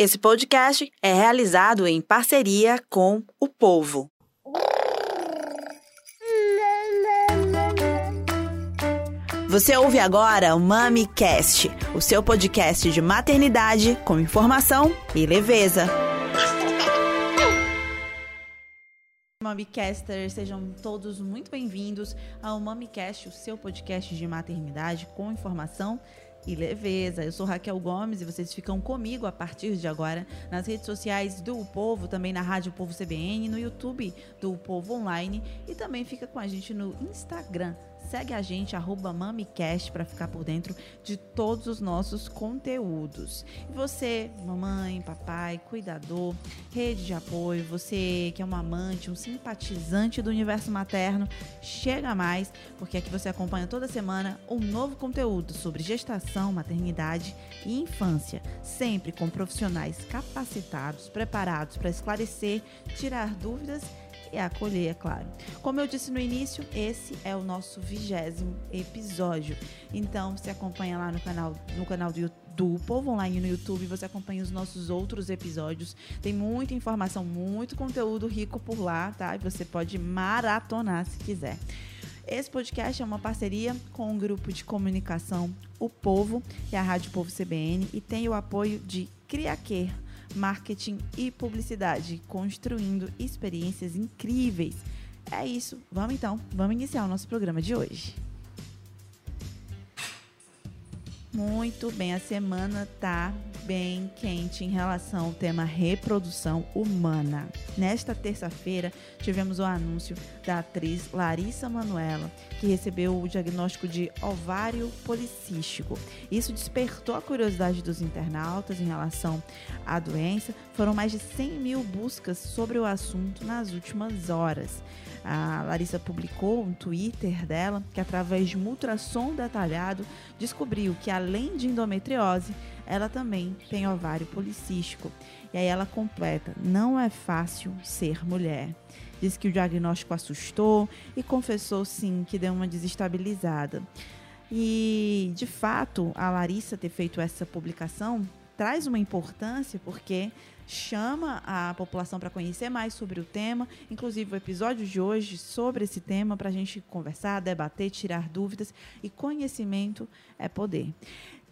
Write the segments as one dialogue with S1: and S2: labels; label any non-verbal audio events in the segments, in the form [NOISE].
S1: Esse podcast é realizado em parceria com o povo. Você ouve agora o MamiCast, o seu podcast de maternidade com informação e leveza. Mamicasters, sejam todos muito bem-vindos ao MamiCast, o seu podcast de maternidade com informação e leveza. Eu sou Raquel Gomes e vocês ficam comigo a partir de agora nas redes sociais do o Povo, também na Rádio Povo CBN, no YouTube do o Povo Online e também fica com a gente no Instagram Segue a gente, arroba MamiCast, para ficar por dentro de todos os nossos conteúdos. E você, mamãe, papai, cuidador, rede de apoio, você que é um amante, um simpatizante do universo materno, chega mais, porque aqui você acompanha toda semana um novo conteúdo sobre gestação, maternidade e infância, sempre com profissionais capacitados, preparados para esclarecer, tirar dúvidas e acolher, é claro. Como eu disse no início, esse é o nosso vigésimo episódio. Então, você acompanha lá no canal, no canal do YouTube do Povo Online no YouTube, você acompanha os nossos outros episódios. Tem muita informação, muito conteúdo rico por lá, tá? E você pode maratonar se quiser. Esse podcast é uma parceria com o grupo de comunicação O Povo e a Rádio Povo CBN e tem o apoio de Criaquer marketing e publicidade, construindo experiências incríveis. É isso. Vamos então, vamos iniciar o nosso programa de hoje. Muito bem, a semana tá bem quente em relação ao tema reprodução humana. Nesta terça-feira, tivemos o anúncio da atriz Larissa Manuela, que recebeu o diagnóstico de ovário policístico. Isso despertou a curiosidade dos internautas em relação à doença. Foram mais de 100 mil buscas sobre o assunto nas últimas horas. A Larissa publicou um Twitter dela que, através de um ultrassom detalhado, descobriu que, além de endometriose, ela também tem ovário policístico. E aí ela completa: não é fácil ser mulher. Diz que o diagnóstico assustou e confessou sim que deu uma desestabilizada. E de fato, a Larissa ter feito essa publicação traz uma importância porque chama a população para conhecer mais sobre o tema, inclusive o episódio de hoje sobre esse tema para a gente conversar, debater, tirar dúvidas e conhecimento é poder.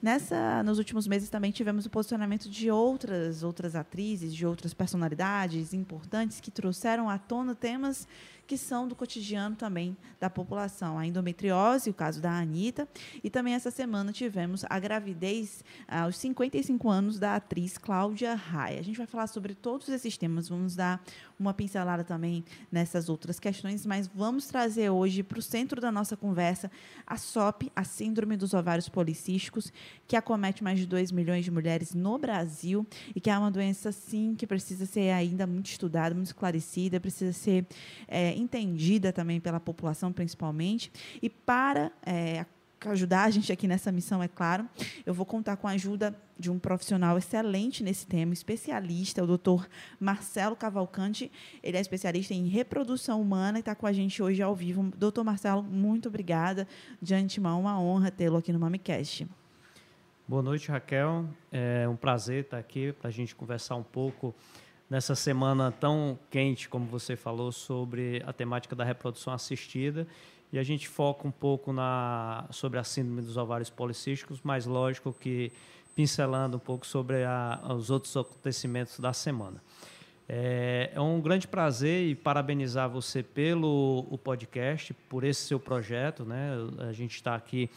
S1: Nessa, nos últimos meses também tivemos o posicionamento de outras outras atrizes, de outras personalidades importantes que trouxeram à tona temas que são do cotidiano também da população. A endometriose, o caso da Anitta, e também essa semana tivemos a gravidez aos 55 anos da atriz Cláudia Raia. A gente vai falar sobre todos esses temas, vamos dar uma pincelada também nessas outras questões, mas vamos trazer hoje para o centro da nossa conversa a SOP, a Síndrome dos Ovários Policísticos, que acomete mais de 2 milhões de mulheres no Brasil e que é uma doença, sim, que precisa ser ainda muito estudada, muito esclarecida, precisa ser é, entendida também pela população, principalmente. E para é, ajudar a gente aqui nessa missão, é claro, eu vou contar com a ajuda de um profissional excelente nesse tema, especialista, o doutor Marcelo Cavalcante. Ele é especialista em reprodução humana e está com a gente hoje ao vivo. Doutor Marcelo, muito obrigada. De antemão, uma honra tê-lo aqui no MamiCast.
S2: Boa noite, Raquel. É um prazer estar aqui para a gente conversar um pouco nessa semana tão quente, como você falou, sobre a temática da reprodução assistida. E a gente foca um pouco na, sobre a síndrome dos ovários policísticos, mas lógico que pincelando um pouco sobre a, os outros acontecimentos da semana. É, é, um grande prazer e parabenizar você pelo o podcast, por esse seu projeto. Né? A gente está aqui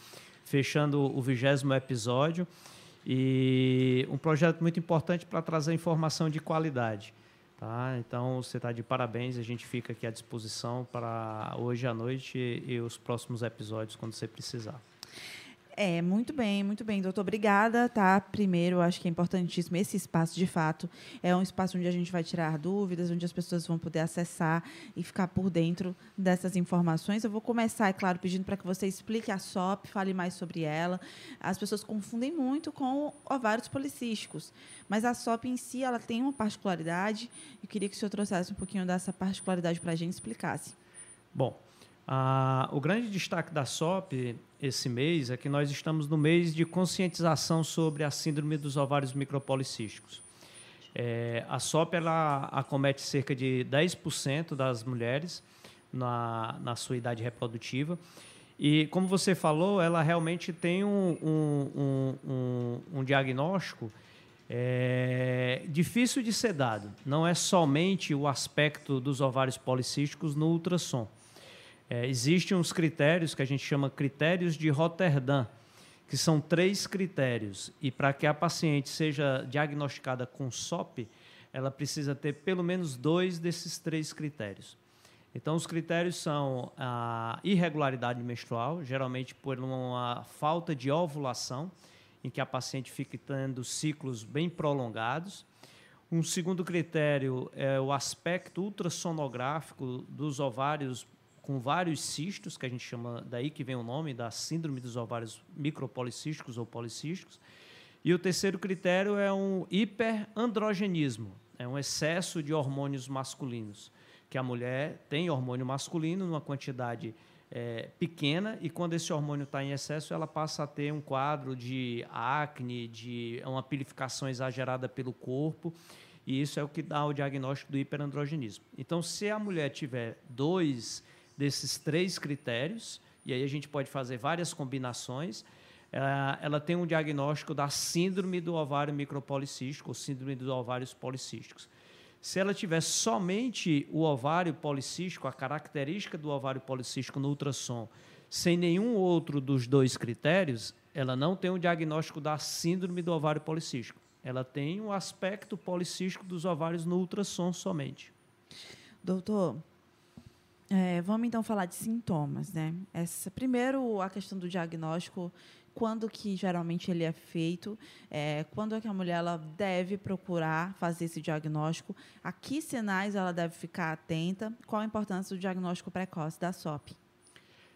S2: fechando o vigésimo episódio e um projeto muito importante para trazer informação de qualidade. Tá? Então, você está de parabéns. A gente fica aqui à disposição para hoje à noite e os próximos episódios, quando você precisar.
S1: É, muito bem, muito bem, doutor. Obrigada, tá? Primeiro, acho que é importantíssimo esse espaço, de fato, é um espaço onde a gente vai tirar dúvidas, onde as pessoas vão poder acessar e ficar por dentro dessas informações. Eu vou começar, é claro, pedindo para que você explique a SOP, fale mais sobre ela. As pessoas confundem muito com ovários policísticos, mas a SOP em si, ela tem uma particularidade. Eu queria que o senhor trouxesse um pouquinho dessa particularidade para a gente explicasse.
S2: Bom, ah, o grande destaque da SOP esse mês é que nós estamos no mês de conscientização sobre a síndrome dos ovários micropolicísticos. É, a SOP ela acomete cerca de 10% das mulheres na, na sua idade reprodutiva. E, como você falou, ela realmente tem um, um, um, um diagnóstico é, difícil de ser dado. Não é somente o aspecto dos ovários policísticos no ultrassom. É, existem uns critérios que a gente chama critérios de Rotterdam, que são três critérios. E para que a paciente seja diagnosticada com SOP, ela precisa ter pelo menos dois desses três critérios. Então, os critérios são a irregularidade menstrual, geralmente por uma falta de ovulação, em que a paciente fica tendo ciclos bem prolongados. Um segundo critério é o aspecto ultrassonográfico dos ovários com vários cistos, que a gente chama, daí que vem o nome da síndrome dos ovários micropolicísticos ou policísticos. E o terceiro critério é um hiperandrogenismo, é um excesso de hormônios masculinos que a mulher tem hormônio masculino numa quantidade é, pequena e quando esse hormônio está em excesso, ela passa a ter um quadro de acne, de uma pilificação exagerada pelo corpo e isso é o que dá o diagnóstico do hiperandrogenismo. Então, se a mulher tiver dois desses três critérios, e aí a gente pode fazer várias combinações, ela, ela tem um diagnóstico da síndrome do ovário micropolicístico ou síndrome dos ovários policísticos. Se ela tiver somente o ovário policístico, a característica do ovário policístico no ultrassom, sem nenhum outro dos dois critérios, ela não tem o um diagnóstico da síndrome do ovário policístico. Ela tem o um aspecto policístico dos ovários no ultrassom somente.
S1: Doutor, é, vamos então falar de sintomas, né? Essa, primeiro, a questão do diagnóstico quando que geralmente ele é feito, é, quando é que a mulher ela deve procurar fazer esse diagnóstico, a que sinais ela deve ficar atenta, qual a importância do diagnóstico precoce da SOP?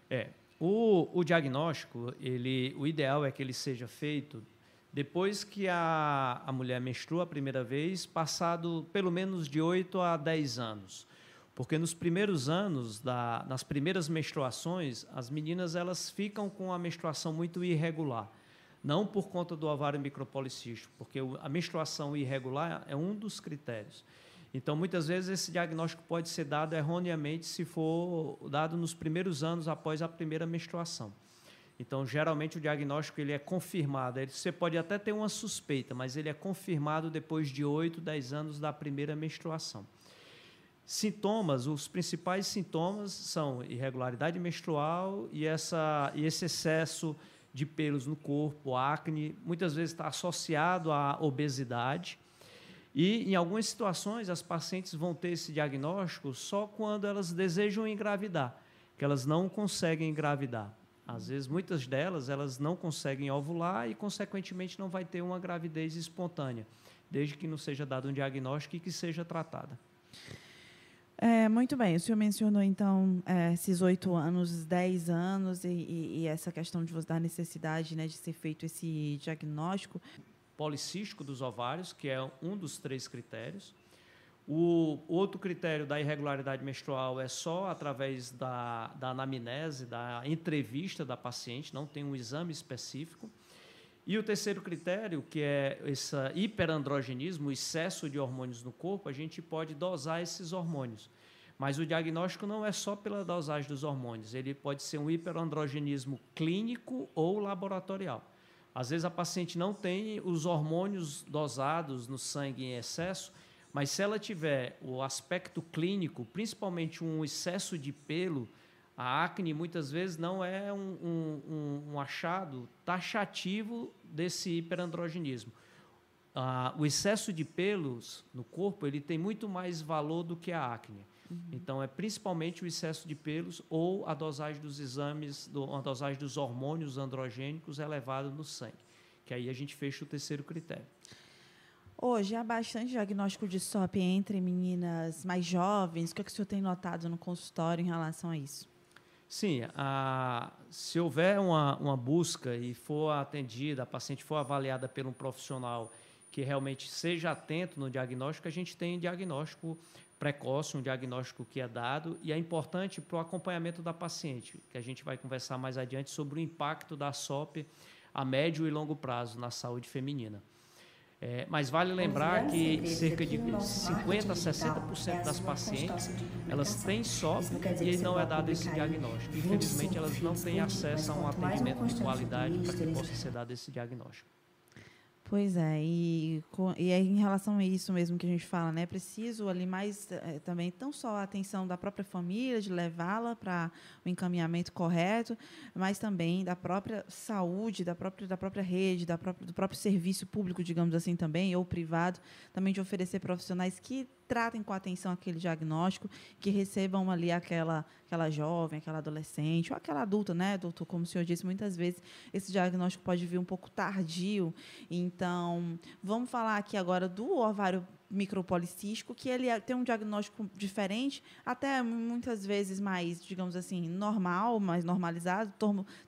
S2: É, o, o diagnóstico, ele, o ideal é que ele seja feito depois que a, a mulher menstrua a primeira vez, passado pelo menos de 8 a 10 anos. Porque nos primeiros anos, da, nas primeiras menstruações, as meninas elas ficam com a menstruação muito irregular. Não por conta do ovário micropolicístico, porque a menstruação irregular é um dos critérios. Então, muitas vezes, esse diagnóstico pode ser dado erroneamente se for dado nos primeiros anos após a primeira menstruação. Então, geralmente, o diagnóstico ele é confirmado. Você pode até ter uma suspeita, mas ele é confirmado depois de 8, 10 anos da primeira menstruação. Sintomas, os principais sintomas são irregularidade menstrual e, essa, e esse excesso de pelos no corpo, acne, muitas vezes está associado à obesidade. E, em algumas situações, as pacientes vão ter esse diagnóstico só quando elas desejam engravidar, que elas não conseguem engravidar. Às vezes, muitas delas, elas não conseguem ovular e, consequentemente, não vai ter uma gravidez espontânea, desde que não seja dado um diagnóstico e que seja tratada.
S1: É, muito bem, o senhor mencionou então é, esses oito anos, dez anos e, e, e, essa questão de da necessidade né, de ser feito esse diagnóstico.
S2: Policístico dos ovários, que é um dos três critérios. O outro critério da irregularidade menstrual é só através da, da anamnese, da entrevista da paciente, não tem um exame específico. E o terceiro critério, que é esse hiperandrogenismo, o excesso de hormônios no corpo, a gente pode dosar esses hormônios. Mas o diagnóstico não é só pela dosagem dos hormônios, ele pode ser um hiperandrogenismo clínico ou laboratorial. Às vezes a paciente não tem os hormônios dosados no sangue em excesso, mas se ela tiver o aspecto clínico, principalmente um excesso de pelo, a acne muitas vezes não é um, um, um achado taxativo desse hiperandrogenismo. Ah, o excesso de pelos no corpo ele tem muito mais valor do que a acne. Uhum. Então, é principalmente o excesso de pelos ou a dosagem dos exames, do, a dosagem dos hormônios androgênicos elevada no sangue. Que aí a gente fecha o terceiro critério.
S1: Hoje há bastante diagnóstico de SOP entre meninas mais jovens. O que, é que o senhor tem notado no consultório em relação a isso?
S2: Sim, a, se houver uma, uma busca e for atendida, a paciente for avaliada por um profissional que realmente seja atento no diagnóstico, a gente tem diagnóstico precoce, um diagnóstico que é dado e é importante para o acompanhamento da paciente, que a gente vai conversar mais adiante sobre o impacto da SOP a médio e longo prazo na saúde feminina. É, mas vale lembrar que cerca de 50 a 60% das pacientes elas têm SOP e não é dado esse diagnóstico. Infelizmente, elas não têm acesso a um atendimento de qualidade para que possa ser dado esse diagnóstico.
S1: Pois é, e, e é em relação a isso mesmo que a gente fala, né? Preciso ali mais é, também, não só a atenção da própria família, de levá-la para o encaminhamento correto, mas também da própria saúde, da própria, da própria rede, da própria, do próprio serviço público, digamos assim, também, ou privado, também de oferecer profissionais que tratem com atenção aquele diagnóstico, que recebam ali aquela, aquela jovem, aquela adolescente, ou aquela adulta, né, doutor? Como o senhor disse, muitas vezes esse diagnóstico pode vir um pouco tardio. Então, vamos falar aqui agora do ovário micropolicístico, que ele é, tem um diagnóstico diferente, até muitas vezes mais, digamos assim, normal, mais normalizado,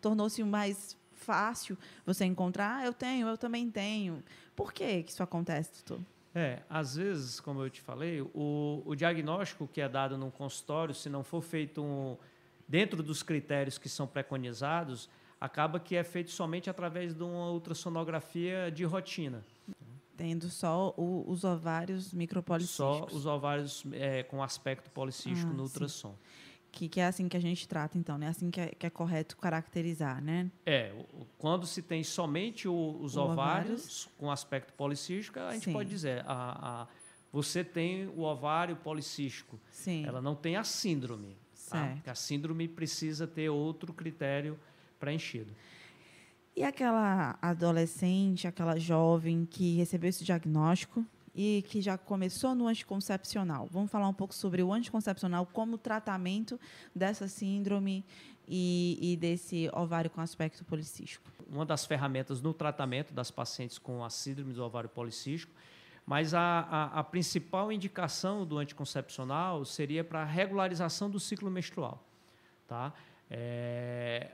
S1: tornou-se mais fácil você encontrar. Ah, eu tenho, eu também tenho. Por que, que isso acontece, doutor?
S2: É, às vezes, como eu te falei, o, o diagnóstico que é dado num consultório, se não for feito um, dentro dos critérios que são preconizados, acaba que é feito somente através de uma ultrassonografia de rotina.
S1: Tendo só o, os ovários micropolicísticos.
S2: Só os ovários é, com aspecto policístico ah, no ultrassom. Sim
S1: que, que, é assim que a gente trata, então, né? Assim que é, que é correto caracterizar, né?
S2: É, quando se tem somente o, os o ovários, ovários, com aspecto policístico, a gente Sim. pode dizer, a, a, você tem o ovário policístico. Sim. Ela não tem a síndrome. Tá? Certo. Tá? A síndrome precisa ter outro critério preenchido.
S1: E aquela adolescente, aquela jovem que recebeu esse diagnóstico, e que já começou no anticoncepcional. Vamos falar um pouco sobre o anticoncepcional como tratamento dessa síndrome e, e desse ovário com aspecto policístico.
S2: Uma das ferramentas no tratamento das pacientes com a síndrome do ovário policístico mas a, a, a, principal indicação do anticoncepcional seria para a regularização do ciclo menstrual. Tá? É,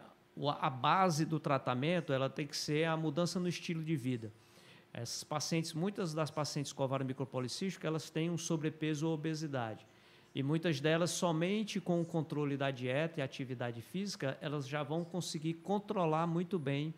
S2: a base do tratamento ela tem que ser a mudança no estilo de vida. Essas pacientes, muitas das pacientes com ovário micropolicístico, elas têm um sobrepeso ou obesidade. E muitas delas, somente com o controle da dieta e atividade física, elas já vão conseguir controlar muito bem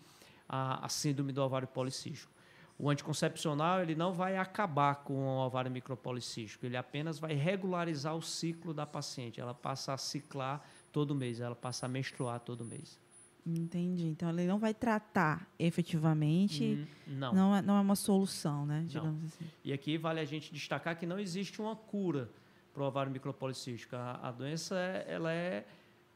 S2: a, a síndrome do ovário policístico. O anticoncepcional ele não vai acabar com o ovário micropolicístico, ele apenas vai regularizar o ciclo da paciente. Ela passa a ciclar todo mês, ela passa a menstruar todo mês.
S1: Entendi. Então ele não vai tratar efetivamente. Hum, não. Não é, não é uma solução, né? Digamos não. assim.
S2: E aqui vale a gente destacar que não existe uma cura para o ovário micropolicístico. A, a doença é, ela é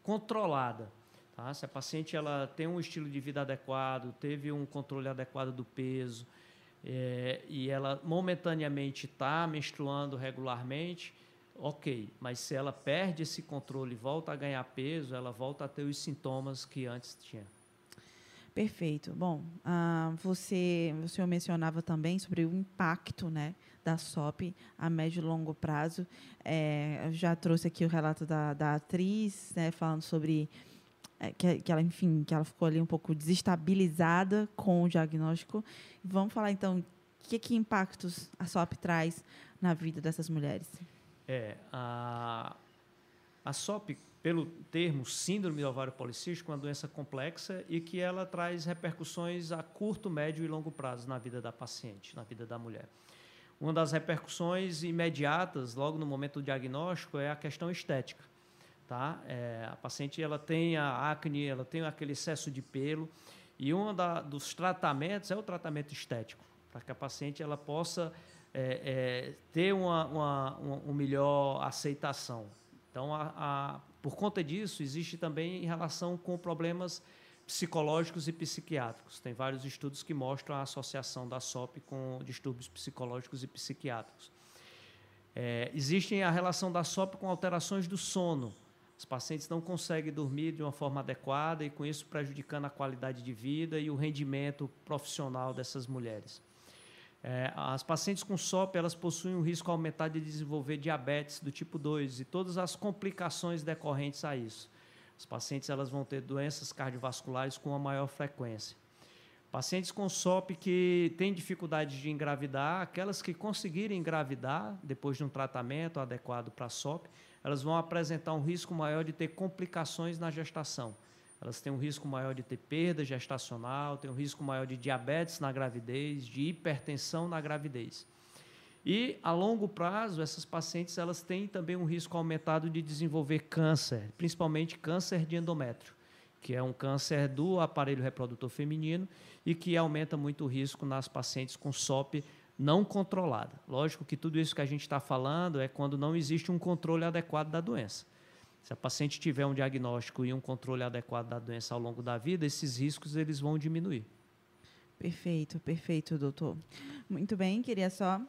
S2: controlada. Tá? Se a paciente ela tem um estilo de vida adequado, teve um controle adequado do peso, é, e ela momentaneamente está menstruando regularmente, ok, mas se ela perde esse controle e volta a ganhar peso, ela volta a ter os sintomas que antes tinha.
S1: Perfeito. Bom, uh, você, você mencionava também sobre o impacto né, da SOP a médio e longo prazo. É, já trouxe aqui o relato da, da atriz, né, falando sobre é, que, que, ela, enfim, que ela ficou ali um pouco desestabilizada com o diagnóstico. Vamos falar, então, que, que impactos a SOP traz na vida dessas mulheres?
S2: É, a, a SOP, pelo termo síndrome do ovário policístico, é uma doença complexa e que ela traz repercussões a curto, médio e longo prazo na vida da paciente, na vida da mulher. Uma das repercussões imediatas, logo no momento do diagnóstico, é a questão estética. Tá? É, a paciente ela tem a acne, ela tem aquele excesso de pelo e um dos tratamentos é o tratamento estético, para que a paciente ela possa é, é, ter uma, uma, uma, melhor aceitação. Então, a, a, por conta disso, existe também em relação com problemas psicológicos e psiquiátricos. Tem vários estudos que mostram a associação da SOP com distúrbios psicológicos e psiquiátricos. É, existe a relação da SOP com alterações do sono. Os pacientes não conseguem dormir de uma forma adequada e, com isso, prejudicando a qualidade de vida e o rendimento profissional dessas mulheres. É, as pacientes com SOP elas possuem um risco aumentado de desenvolver diabetes do tipo 2 e todas as complicações decorrentes a isso. As pacientes elas vão ter doenças cardiovasculares com uma maior frequência. Pacientes com SOP que têm dificuldade de engravidar, aquelas que conseguirem engravidar depois de um tratamento adequado para SOP, elas vão apresentar um risco maior de ter complicações na gestação, elas têm um risco maior de ter perda gestacional, têm um risco maior de diabetes na gravidez, de hipertensão na gravidez. E a longo prazo, essas pacientes elas têm também um risco aumentado de desenvolver câncer, principalmente câncer de endométrio, que é um câncer do aparelho reprodutor feminino e que aumenta muito o risco nas pacientes com SOP não controlada. Lógico que tudo isso que a gente está falando é quando não existe um controle adequado da doença. Se a paciente tiver um diagnóstico e um controle adequado da doença ao longo da vida, esses riscos eles vão diminuir.
S1: Perfeito, perfeito, doutor. Muito bem, queria só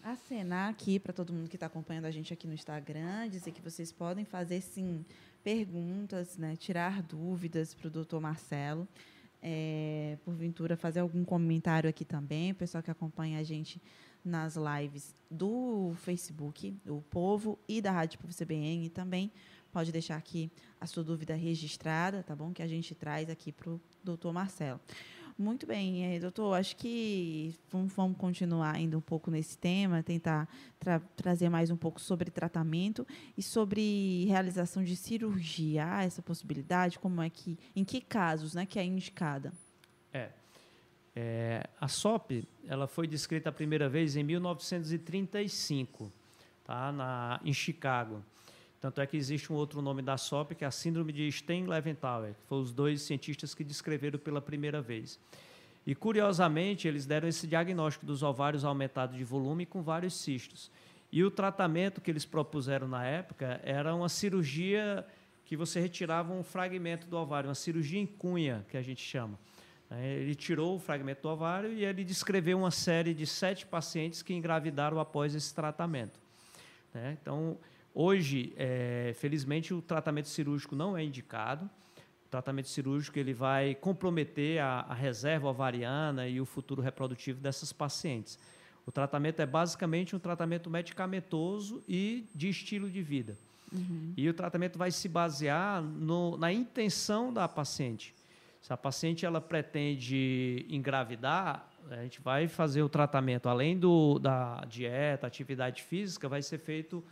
S1: acenar aqui para todo mundo que está acompanhando a gente aqui no Instagram, dizer que vocês podem fazer sim perguntas, né, tirar dúvidas para o doutor Marcelo. É, porventura fazer algum comentário aqui também, o pessoal que acompanha a gente nas lives do Facebook, o Povo e da Rádio Povo CBN também pode deixar aqui a sua dúvida registrada, tá bom? Que a gente traz aqui para o doutor Marcelo. Muito bem, é, doutor. Acho que vamos continuar ainda um pouco nesse tema, tentar tra trazer mais um pouco sobre tratamento e sobre realização de cirurgia. Essa possibilidade? Como é que, em que casos, né, que é indicada?
S2: É. a SOP, ela foi descrita a primeira vez em 1935, tá, na, em Chicago. Tanto é que existe um outro nome da SOP, que é a Síndrome de Stein-Leventauer, que foram os dois cientistas que descreveram pela primeira vez. E, curiosamente, eles deram esse diagnóstico dos ovários aumentados de volume com vários cistos. E o tratamento que eles propuseram na época era uma cirurgia que você retirava um fragmento do ovário, uma cirurgia em cunha, que a gente chama. É, ele tirou o fragmento do ovário e ele descreveu uma série de sete pacientes que engravidaram após esse tratamento. Né? Então, Hoje, é, felizmente, o tratamento cirúrgico não é indicado. O tratamento cirúrgico ele vai comprometer a, a reserva ovariana e o futuro reprodutivo dessas pacientes. O tratamento é basicamente um tratamento medicamentoso e de estilo de vida. Uhum. E o tratamento vai se basear no, na intenção da paciente. Se a paciente ela pretende engravidar, a gente vai fazer o tratamento, além do, da dieta, atividade física, vai ser feito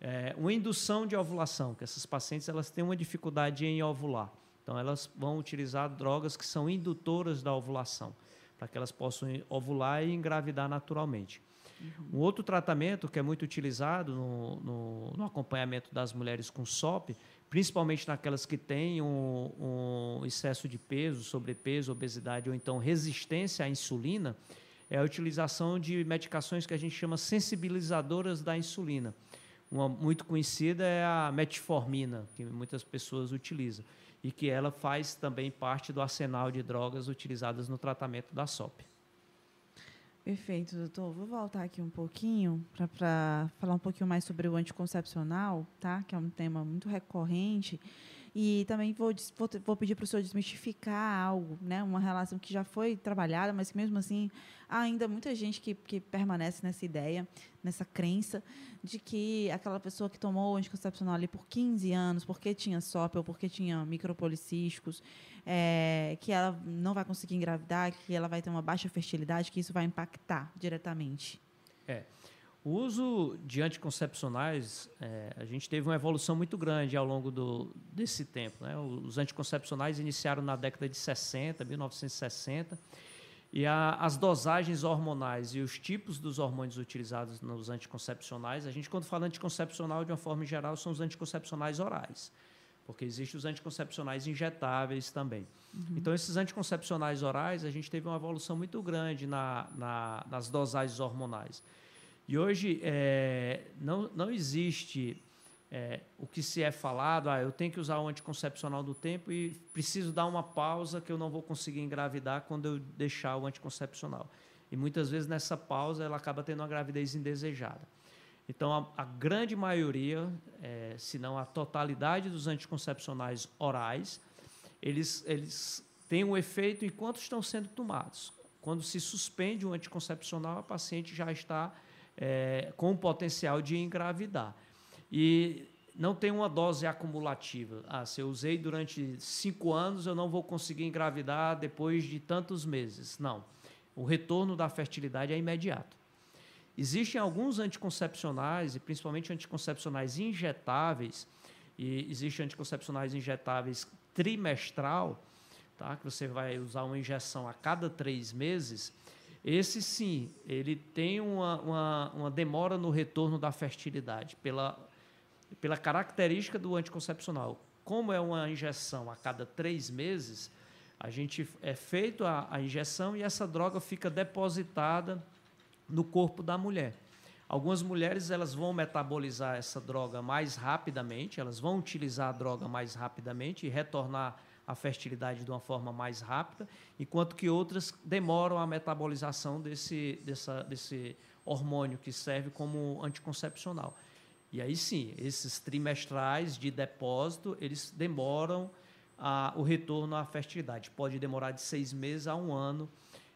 S2: é, uma indução de ovulação, que essas pacientes elas têm uma dificuldade em ovular. Então, elas vão utilizar drogas que são indutoras da ovulação, para que elas possam ovular e engravidar naturalmente. Uhum. Um outro tratamento que é muito utilizado no, no, no, acompanhamento das mulheres com SOP, principalmente naquelas que têm um, um excesso de peso, sobrepeso, obesidade ou então resistência à insulina, é a utilização de medicações que a gente chama sensibilizadoras da insulina. Uma muito conhecida é a metformina, que muitas pessoas utilizam, e que ela faz também parte do arsenal de drogas utilizadas no tratamento da SOP.
S1: Perfeito, doutor. Vou voltar aqui um pouquinho para falar um pouquinho mais sobre o anticoncepcional, tá? Que é um tema muito recorrente e também vou, vou, pedir para o senhor desmistificar algo, né? uma relação que já foi trabalhada, mas que mesmo assim há ainda muita gente que, que permanece nessa ideia, nessa crença de que aquela pessoa que tomou o anticoncepcional ali por 15 anos, porque tinha SOP ou porque tinha micropolicísticos, é, que ela não vai conseguir engravidar, que ela vai ter uma baixa fertilidade, que isso vai impactar diretamente.
S2: É. O uso de anticoncepcionais, é, a gente teve uma evolução muito grande ao longo do, desse tempo. Né? Os anticoncepcionais iniciaram na década de 60, 1960, e a, as dosagens hormonais e os tipos dos hormônios utilizados nos anticoncepcionais, a gente, quando fala anticoncepcional, de uma forma geral, são os anticoncepcionais orais, porque existem os anticoncepcionais injetáveis também. Uhum. Então, esses anticoncepcionais orais, a gente teve uma evolução muito grande na, na, nas dosagens hormonais. E hoje é, não, não existe é, o que se é falado, ah, eu tenho que usar o anticoncepcional do tempo e preciso dar uma pausa que eu não vou conseguir engravidar quando eu deixar o anticoncepcional. E muitas vezes nessa pausa ela acaba tendo uma gravidez indesejada. Então, a, a grande maioria, é, se não a totalidade dos anticoncepcionais orais, eles, eles têm um efeito enquanto estão sendo tomados. Quando se suspende o anticoncepcional, a paciente já está é, com potencial de engravidar. E não tem uma dose acumulativa. Ah, se eu usei durante cinco anos, eu não vou conseguir engravidar depois de tantos meses. Não. O retorno da fertilidade é imediato. Existem alguns anticoncepcionais, e principalmente anticoncepcionais injetáveis, e existem anticoncepcionais injetáveis trimestral, tá? que você vai usar uma injeção a cada três meses, esse sim, ele tem uma, uma, uma demora no retorno da fertilidade, pela, pela característica do anticoncepcional. Como é uma injeção a cada três meses, a gente é feito a, a injeção e essa droga fica depositada no corpo da mulher. Algumas mulheres elas vão metabolizar essa droga mais rapidamente, elas vão utilizar a droga mais rapidamente e retornar a fertilidade de uma forma mais rápida, enquanto que outras demoram a metabolização desse, dessa, desse hormônio que serve como anticoncepcional. E aí sim, esses trimestrais de depósito, eles demoram a, o retorno à fertilidade. Pode demorar de seis meses a um ano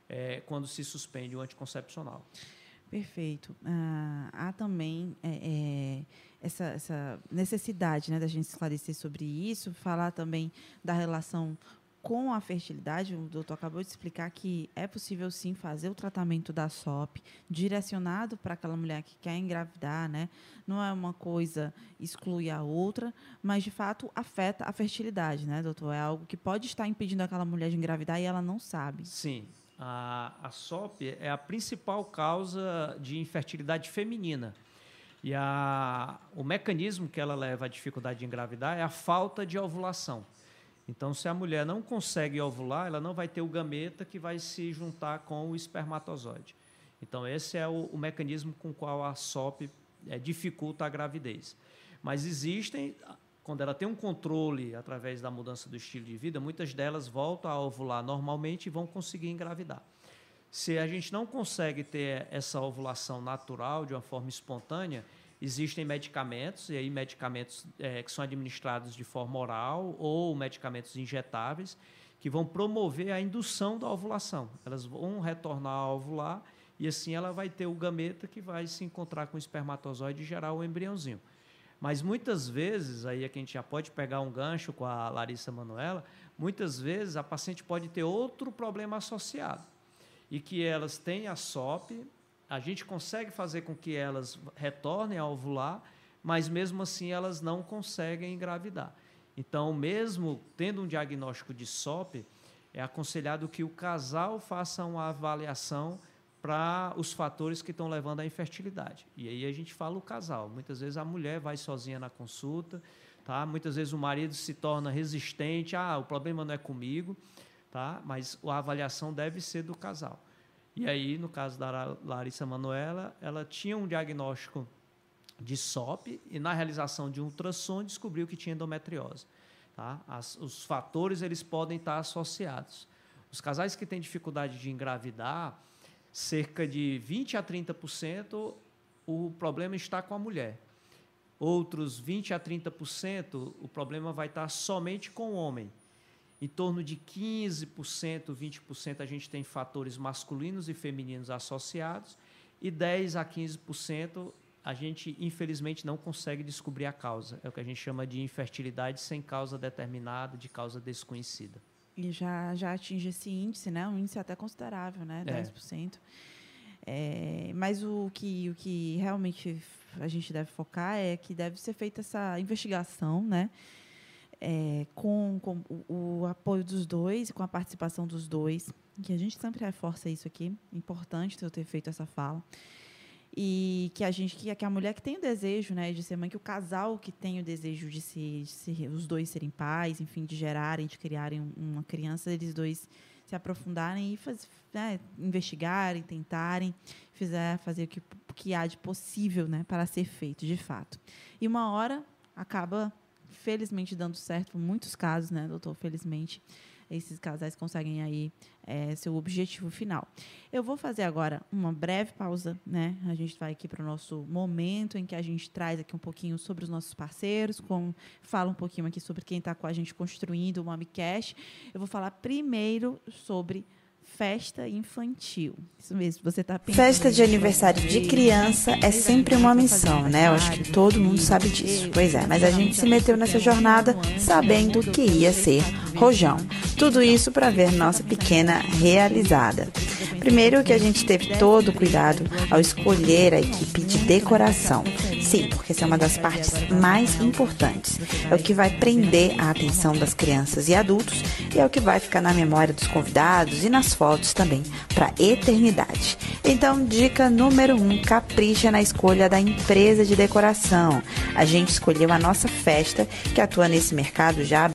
S2: é, quando se suspende o anticoncepcional.
S1: Perfeito. Ah, há também é, é, essa, essa, necessidade né, da gente esclarecer sobre isso, falar também da relação com a fertilidade. O doutor acabou de explicar que é possível sim fazer o tratamento da SOP direcionado para aquela mulher que quer engravidar, né? Não é uma coisa exclui a outra, mas de fato afeta a fertilidade, né, doutor? É algo que pode estar impedindo aquela mulher de engravidar e ela não sabe.
S2: Sim, a, a SOP é a principal causa de infertilidade feminina. E a, o mecanismo que ela leva à dificuldade de engravidar é a falta de ovulação. Então, se a mulher não consegue ovular, ela não vai ter o gameta que vai se juntar com o espermatozoide. Então, esse é o, o mecanismo com o qual a SOP é, dificulta a gravidez. Mas existem quando ela tem um controle através da mudança do estilo de vida, muitas delas voltam a ovular normalmente e vão conseguir engravidar. Se a gente não consegue ter essa ovulação natural, de uma forma espontânea, existem medicamentos, e aí medicamentos é, que são administrados de forma oral ou medicamentos injetáveis, que vão promover a indução da ovulação. Elas vão retornar a ovular e assim ela vai ter o gameta que vai se encontrar com o espermatozoide e gerar o embriãozinho. Mas muitas vezes, aí é que a gente já pode pegar um gancho com a Larissa Manuela, muitas vezes a paciente pode ter outro problema associado. E que elas têm a SOP, a gente consegue fazer com que elas retornem a ovular, mas mesmo assim elas não conseguem engravidar. Então, mesmo tendo um diagnóstico de SOP, é aconselhado que o casal faça uma avaliação para os fatores que estão levando à infertilidade. E aí a gente fala o casal. Muitas vezes a mulher vai sozinha na consulta, tá? Muitas vezes o marido se torna resistente, ah, o problema não é comigo, tá? Mas a avaliação deve ser do casal. E aí, no caso da Larissa Manuela, ela tinha um diagnóstico de SOP e na realização de um ultrassom descobriu que tinha endometriose. Tá? As, os fatores eles podem estar associados. Os casais que têm dificuldade de engravidar, cerca de 20 a 30% o problema está com a mulher. Outros 20 a 30% o problema vai estar somente com o homem. Em torno de 15%, 20% a gente tem fatores masculinos e femininos associados e 10 a 15% a gente infelizmente não consegue descobrir a causa. É o que a gente chama de infertilidade sem causa determinada, de causa desconhecida.
S1: E já, já atinge esse índice, né? Um índice até considerável, né? 10%. É. É, mas o que, o que realmente a gente deve focar é que deve ser feita essa investigação, né? É, com, com o, o, apoio dos dois, com a participação dos dois, que a gente sempre reforça isso aqui, importante eu ter feito essa fala e que a gente que, que a mulher que tem o desejo né de ser mãe que o casal que tem o desejo de se, de se os dois serem pais enfim de gerarem de criarem uma criança eles dois se aprofundarem e faz, né, investigarem tentarem fizer fazer o que, que há de possível né para ser feito de fato. E uma hora acaba felizmente dando certo muitos casos né doutor felizmente esses casais conseguem aí é, seu objetivo final. Eu vou fazer agora uma breve pausa, né? A gente vai aqui para o nosso momento em que a gente traz aqui um pouquinho sobre os nossos parceiros, com, fala um pouquinho aqui sobre quem está com a gente construindo o MamiCast. Eu vou falar primeiro sobre festa infantil. Isso mesmo, você está pensando.
S3: Festa de aniversário de criança é sempre uma missão, né? Eu acho que todo mundo sabe disso. Pois é, mas a gente se meteu nessa jornada sabendo que ia ser rojão. Tudo isso para ver nossa pequena realizada. Primeiro que a gente teve todo o cuidado ao escolher a equipe de decoração Sim, porque essa é uma das partes mais importantes. É o que vai prender a atenção das crianças e adultos e é o que vai ficar na memória dos convidados e nas fotos também para eternidade. Então, dica número um: capricha na escolha da empresa de decoração. A gente escolheu a nossa festa, que atua nesse mercado já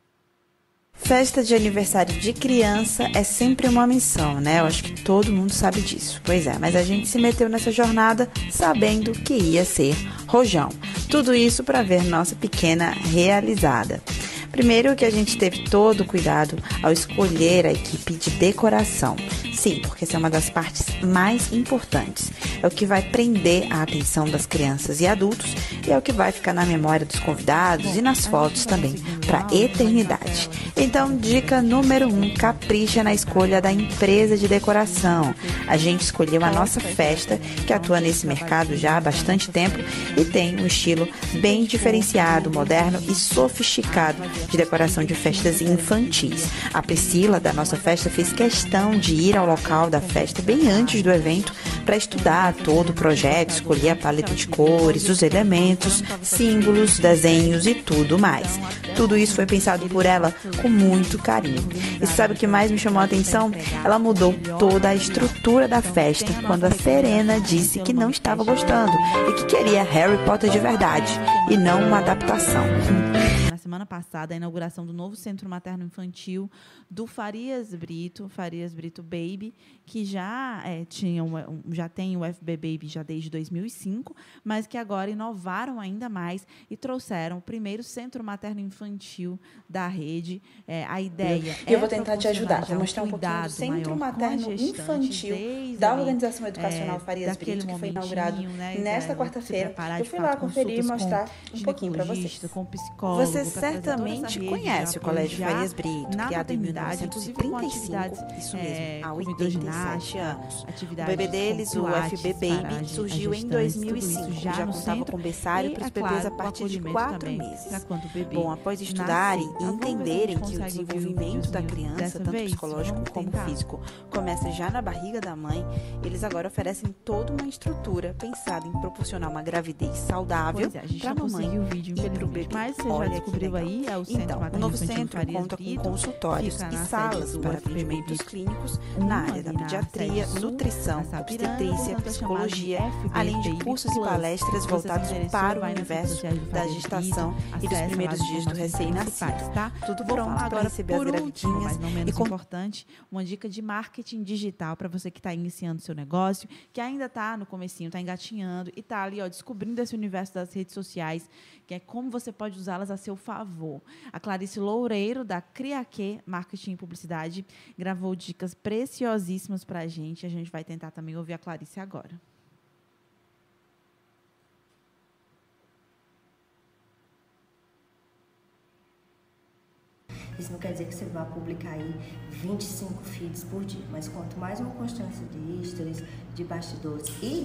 S3: Festa de aniversário de criança é sempre uma missão, né? Eu acho que todo mundo sabe disso. Pois é, mas a gente se meteu nessa jornada sabendo que ia ser rojão. Tudo isso para ver nossa pequena realizada. Primeiro que a gente teve todo o cuidado ao escolher a equipe de decoração. Sim, porque essa é uma das partes mais importantes. É o que vai prender a atenção das crianças e adultos e é o que vai ficar na memória dos convidados e nas fotos também para eternidade. Então, dica número um: capricha na escolha da empresa de decoração. A gente escolheu a nossa festa, que atua nesse mercado já há bastante tempo e tem um estilo bem diferenciado, moderno e sofisticado de decoração de festas infantis. A Priscila, da nossa festa, fez questão de ir ao local da festa bem antes do evento para estudar todo o projeto, escolher a paleta de cores, os elementos, símbolos, desenhos e tudo mais. Tudo isso foi pensado por ela com muito carinho. E sabe o que mais me chamou a atenção? Ela mudou toda a estrutura da festa quando a Serena disse que não estava gostando e que queria Harry Potter de verdade e não uma adaptação
S1: semana passada a inauguração do novo Centro Materno Infantil do Farias Brito, Farias Brito Baby, que já é, tinha um, já tem o FB Baby já desde 2005, mas que agora inovaram ainda mais e trouxeram o primeiro Centro Materno Infantil da rede. É, a ideia
S3: eu, é eu vou tentar te ajudar, vou mostrar um pouquinho do Centro Materno Infantil da Organização Educacional é, Farias Brito, que foi inaugurado né, nesta quarta-feira. Eu fui lá conferir e mostrar um pouquinho para vocês.
S1: Com psicólogo,
S3: Você certamente conhece o Colégio Farias Brito, criado em 1935, isso mesmo, é, há 87 anos. O bebê deles, o FB Baby, surgiu em 2005, já, já contava com berçário para os bebês a partir de 4 meses. Bom, após estudarem e entenderem que o desenvolvimento da criança, tanto psicológico como físico, começa já na barriga da mãe, eles agora oferecem toda uma estrutura pensada em proporcionar uma gravidez saudável
S1: é, para a mamãe e para o bebê. Mas você já descobriu aí é o Centro
S3: então, o novo centro conta com consultórios e salas para atendimentos clínicos na área da pediatria, nutrição, obstetrícia, psicologia, além de cursos e palestras voltados para o universo da gestação e dos primeiros dias do recém-nascido.
S1: Tá? Tudo pronto para receber as gravidinhas. Mas não menos importante, uma dica de marketing digital para você que está iniciando seu negócio, que ainda está no comecinho, está engatinhando e está ali ó, descobrindo esse universo das redes sociais que é como você pode usá-las a seu favor. A Clarice Loureiro, da Criaque Marketing e Publicidade, gravou dicas preciosíssimas para a gente. A gente vai tentar também ouvir a Clarice agora.
S4: Isso não quer dizer que você vá publicar aí 25 feeds por dia, mas quanto mais uma constância de stories, de bastidores e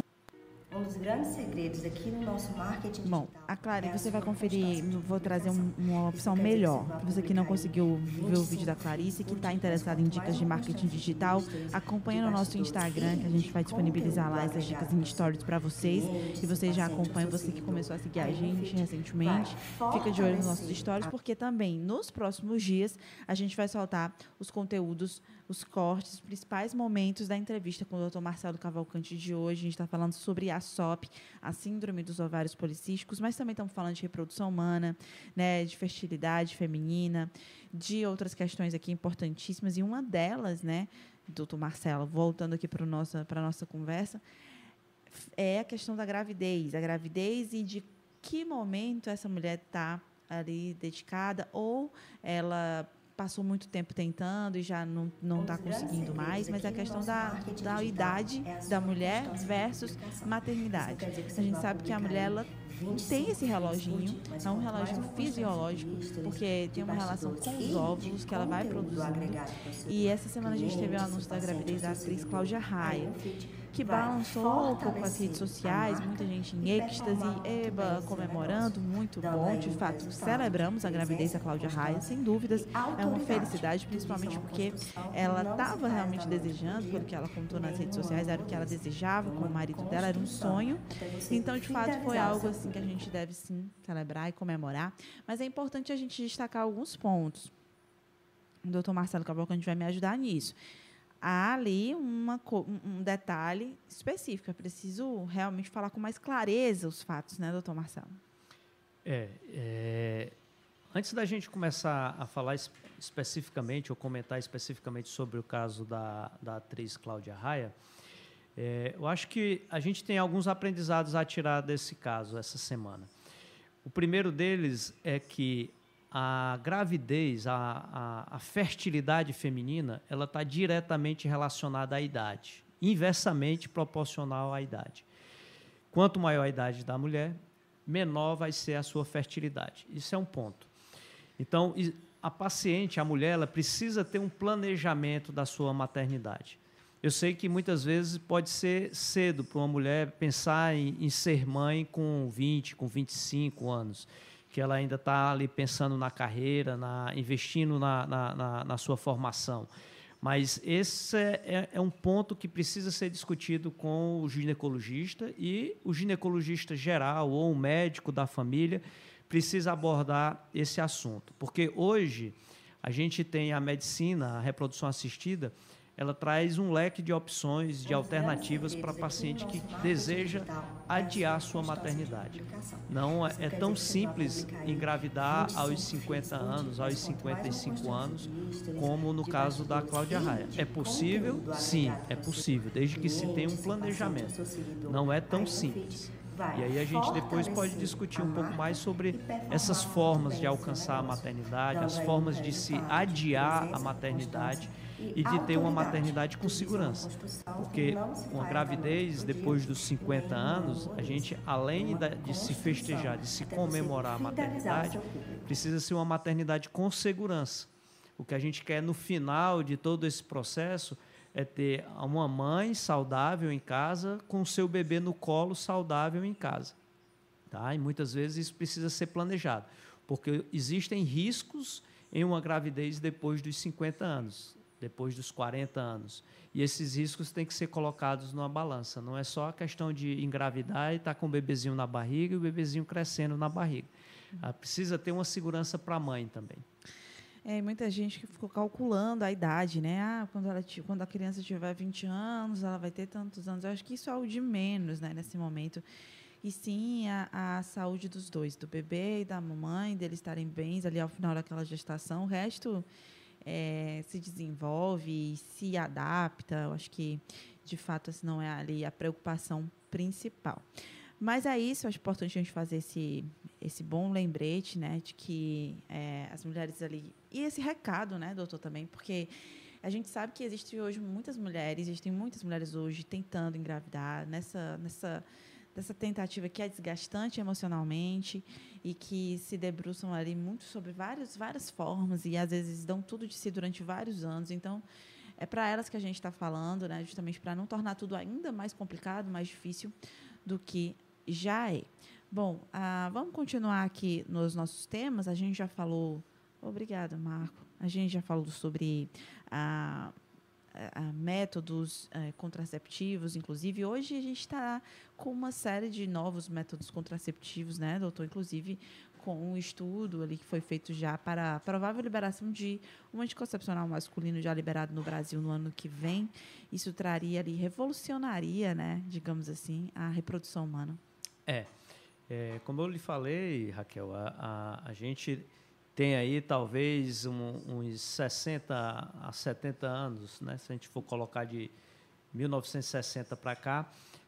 S4: um dos grandes segredos aqui no nosso marketing
S1: Bom, a Clara, é você vai conferir, vou trazer um, uma opção melhor. Você que não conseguiu ver o vídeo da Clarice, que está interessado em dicas de marketing digital, acompanha no nosso Instagram, que a gente vai disponibilizar lá essas dicas em stories para vocês. E vocês já acompanham, você que começou a seguir a gente recentemente, fica de olho nos nossos stories, porque também nos próximos dias a gente vai soltar os conteúdos os cortes, os principais momentos da entrevista com o Dr. Marcelo Cavalcante de hoje. A gente está falando sobre a SOP, a síndrome dos ovários policísticos, mas também estamos falando de reprodução humana, né, de fertilidade feminina, de outras questões aqui importantíssimas. E uma delas, né, doutor Marcelo, voltando aqui para a nossa, nossa conversa, é a questão da gravidez. A gravidez e de que momento essa mulher está ali dedicada ou ela passou muito tempo tentando e já não está conseguindo mais, mas a questão da, da idade é da mulher versus maternidade. A gente sabe que a mulher ela tem esse reloginho, é um reloginho fisiológico, porque tem uma relação com os óvulos que ela vai produzindo. E essa semana a gente teve o anúncio da gravidez da atriz Cláudia Raia, que balançou um pouco as redes sociais, muita gente em êxtase, eba, comemorando, muito bom. De fato, celebramos a gravidez da Cláudia Raia, sem dúvidas. É uma felicidade, principalmente porque ela estava realmente desejando, pelo que ela contou nas redes sociais, era o que ela desejava com o marido dela, era um sonho. Então, de fato, foi algo assim que a gente deve sim celebrar e comemorar. Mas é importante a gente destacar alguns pontos. O doutor Marcelo Cavalcante vai me ajudar nisso há ali uma, um detalhe específico. É preciso realmente falar com mais clareza os fatos, né, doutor Marcelo?
S2: É, é, antes da gente começar a falar es especificamente ou comentar especificamente sobre o caso da, da atriz Cláudia Raia, é, eu acho que a gente tem alguns aprendizados a tirar desse caso essa semana. O primeiro deles é que a gravidez, a, a, a fertilidade feminina, ela está diretamente relacionada à idade, inversamente proporcional à idade. Quanto maior a idade da mulher, menor vai ser a sua fertilidade. Isso é um ponto. Então, a paciente, a mulher, ela precisa ter um planejamento da sua maternidade. Eu sei que muitas vezes pode ser cedo para uma mulher pensar em, em ser mãe com 20, com 25 anos que ela ainda está ali pensando na carreira, na, investindo na, na, na, sua formação. Mas esse é, é, é, um ponto que precisa ser discutido com o ginecologista e o ginecologista geral ou o médico da família precisa abordar esse assunto. Porque hoje a gente tem a medicina, a reprodução assistida, ela traz um leque de opções, de alternativas para paciente que deseja adiar sua maternidade. Não é, é tão simples engravidar aos 50 anos, aos 55 anos, como no caso da Cláudia Raia. É possível? Sim, é possível, desde que se tenha um planejamento. Não é tão simples. E aí a gente depois pode discutir um pouco mais sobre essas formas de alcançar a maternidade, as formas de se adiar a maternidade e de ter uma maternidade com segurança. Porque uma gravidez depois dos 50 anos, a gente, além de se festejar, de se comemorar a maternidade, precisa ser uma maternidade com segurança. O que a gente quer no final de todo esse processo é ter uma mãe saudável em casa com seu bebê no colo saudável em casa. Tá? E muitas vezes isso precisa ser planejado, porque existem riscos em uma gravidez depois dos 50 anos depois dos 40 anos. E esses riscos têm que ser colocados numa balança. Não é só a questão de engravidar e estar tá com o bebezinho na barriga e o bebezinho crescendo na barriga. Uhum. Precisa ter uma segurança para a mãe também.
S1: É, muita gente que ficou calculando a idade, né? Ah, quando, ela, quando a criança tiver 20 anos, ela vai ter tantos anos. Eu acho que isso é o de menos, né, nesse momento. E sim a, a saúde dos dois, do bebê e da mamãe, deles estarem bens ali ao final daquela gestação. O resto é, se desenvolve, se adapta. Eu acho que, de fato, assim, não é ali a preocupação principal. Mas é isso, acho importante a gente fazer esse, esse bom lembrete, né, de que é, as mulheres ali. E esse recado, né, doutor, também, porque a gente sabe que existem hoje muitas mulheres, existem muitas mulheres hoje tentando engravidar nessa, nessa dessa tentativa que é desgastante emocionalmente e que se debruçam ali muito sobre várias, várias formas e às vezes dão tudo de si durante vários anos. Então, é para elas que a gente está falando, né? justamente para não tornar tudo ainda mais complicado, mais difícil do que já é. Bom, ah, vamos continuar aqui nos nossos temas. A gente já falou. Obrigada, Marco. A gente já falou sobre a. Ah, métodos é, contraceptivos, inclusive. Hoje a gente está com uma série de novos métodos contraceptivos, né, doutor? Inclusive com um estudo ali que foi feito já para a provável liberação de um anticoncepcional masculino já liberado no Brasil no ano que vem. Isso traria ali, revolucionaria, né, digamos assim, a reprodução humana.
S2: É. é como eu lhe falei, Raquel, a, a, a gente tem aí talvez um, uns 60 a 70 anos, né, se a gente for colocar de 1960 para cá,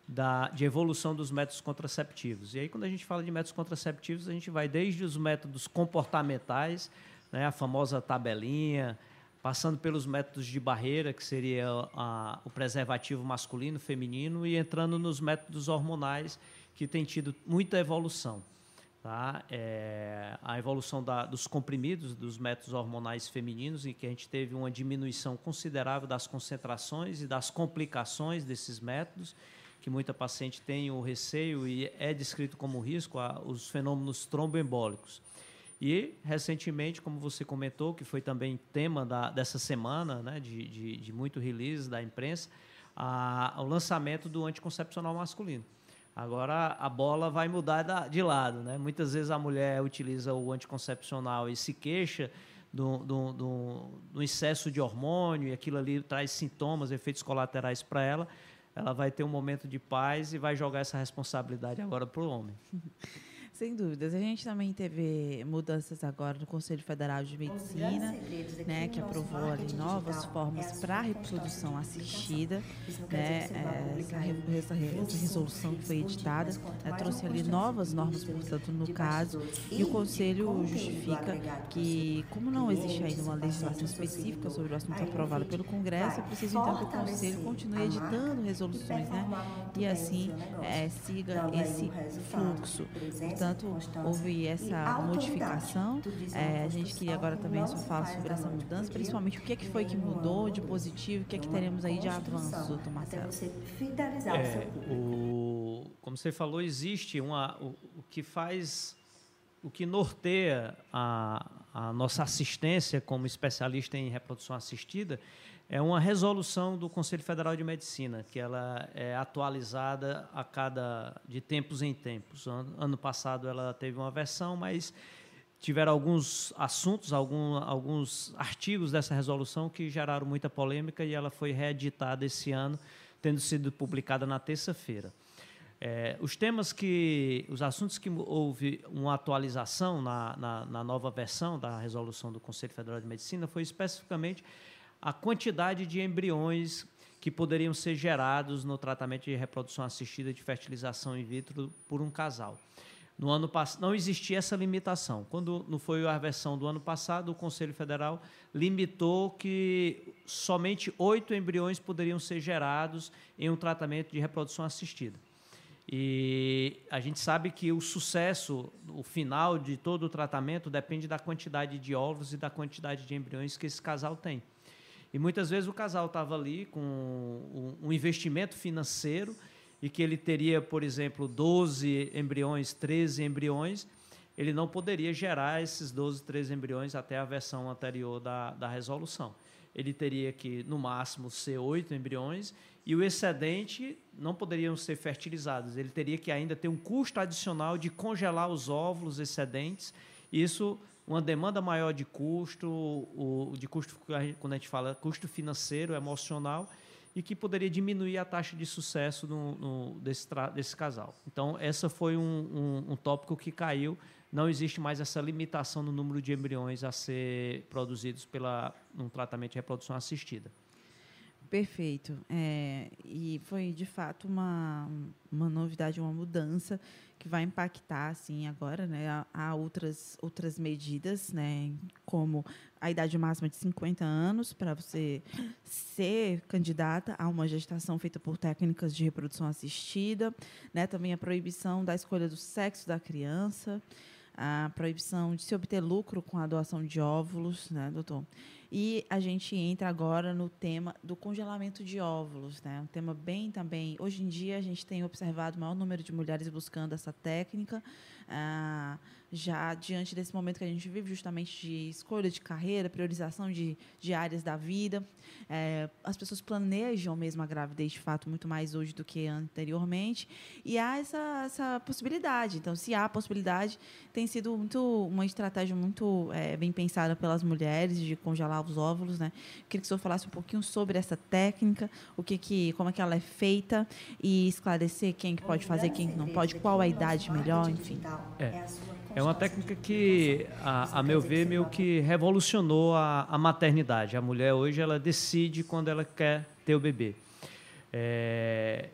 S2: da, de evolução dos métodos contraceptivos. E aí, quando a gente fala de métodos contraceptivos, a gente vai desde os métodos comportamentais, né, a famosa tabelinha, passando pelos métodos de barreira, que seria a, o preservativo masculino, feminino, e entrando nos métodos hormonais, que tem tido muita evolução. Tá? É, a evolução da, dos comprimidos, dos métodos hormonais femininos, em que a gente teve uma diminuição considerável das concentrações e das complicações desses métodos, que muita paciente tem o receio e é descrito como risco, a, os fenômenos tromboembólicos. E, recentemente, como você comentou, que foi também tema da, dessa semana, né, de, de, de muito release da imprensa, a, o lançamento do anticoncepcional masculino. Agora a bola vai mudar de lado, né? Muitas vezes a mulher utiliza o anticoncepcional e se queixa do, do, do, do excesso de hormônio e aquilo ali traz sintomas, efeitos colaterais para ela. Ela vai ter um momento de paz e vai jogar essa responsabilidade agora para o homem. [LAUGHS]
S1: Sem dúvidas. A gente também teve mudanças agora no Conselho Federal de Medicina, né, que aprovou ali novas formas para a reprodução assistida. Né, essa, essa, essa, resolução que foi editada né, trouxe ali novas normas, portanto, no caso, e o Conselho justifica que, como não existe ainda uma legislação específica sobre o assunto aprovado pelo Congresso, é preciso então que o Conselho continue editando resoluções né, e assim é, siga esse fluxo. Portanto, portanto, houve essa modificação. É, a gente queria agora também só falar sobre essa mudança, principalmente o que, é que foi que mudou de positivo, o que, é que teremos aí de avanço, doutor Marcelo.
S2: É, o, como você falou, existe uma, o, o que faz, o que norteia a, a nossa assistência como especialista em reprodução assistida é uma resolução do Conselho Federal de Medicina, que ela é atualizada a cada de tempos em tempos. Ano, passado ela teve uma versão, mas tiveram alguns assuntos, algum, alguns artigos dessa resolução que geraram muita polêmica e ela foi reeditada esse ano, tendo sido publicada na terça-feira. É, os temas que, os assuntos que houve uma atualização na, na, na nova versão da resolução do Conselho Federal de Medicina foi especificamente a quantidade de embriões que poderiam ser gerados no tratamento de reprodução assistida de fertilização in vitro por um casal. No ano passado não existia essa limitação. Quando não foi a versão do ano passado, o Conselho Federal limitou que somente oito embriões poderiam ser gerados em um tratamento de reprodução assistida. E a gente sabe que o sucesso, o final de todo o tratamento depende da quantidade de óvulos e da quantidade de embriões que esse casal tem. E muitas vezes o casal estava ali com um, investimento financeiro e que ele teria, por exemplo, 12 embriões, 13 embriões, ele não poderia gerar esses 12, 13 embriões até a versão anterior da, da resolução. Ele teria que, no máximo, ser oito embriões e o excedente não poderiam ser fertilizados. Ele teria que ainda ter um custo adicional de congelar os óvulos excedentes. Isso uma demanda maior de custo, o, de custo, quando a gente fala custo financeiro, emocional, e que poderia diminuir a taxa de sucesso no, no, desse, desse casal. Então, essa foi um, um, um, tópico que caiu. Não existe mais essa limitação no número de embriões a ser produzidos pela um tratamento de reprodução assistida.
S1: Perfeito. É, e foi de fato uma, uma novidade, uma mudança que vai impactar assim agora, né? Há outras outras medidas, né? Como a idade máxima de 50 anos para você ser candidata a uma gestação feita por técnicas de reprodução assistida, né? Também a proibição da escolha do sexo da criança, a proibição de se obter lucro com a doação de óvulos, né, doutor? E a gente entra agora no tema do congelamento de óvulos, né? Um tema bem também. Hoje em dia a gente tem observado o maior número de mulheres buscando essa técnica. Ah, já diante desse momento que a gente vive, justamente de escolha de carreira, priorização de, de áreas da vida. É, as pessoas planejam mesmo a gravidez, de fato, muito mais hoje do que anteriormente. E há essa, essa possibilidade. Então, se há a possibilidade, tem sido muito, uma estratégia muito é, bem pensada pelas mulheres de congelar os óvulos. Né? Queria que o senhor falasse um pouquinho sobre essa técnica, o que, que, como é que ela é feita e esclarecer quem que pode fazer, quem não pode, qual a idade melhor, enfim.
S2: É. É uma técnica que, a, a meu ver, meio que revolucionou a, a, maternidade. A mulher hoje ela decide quando ela quer ter o bebê. É,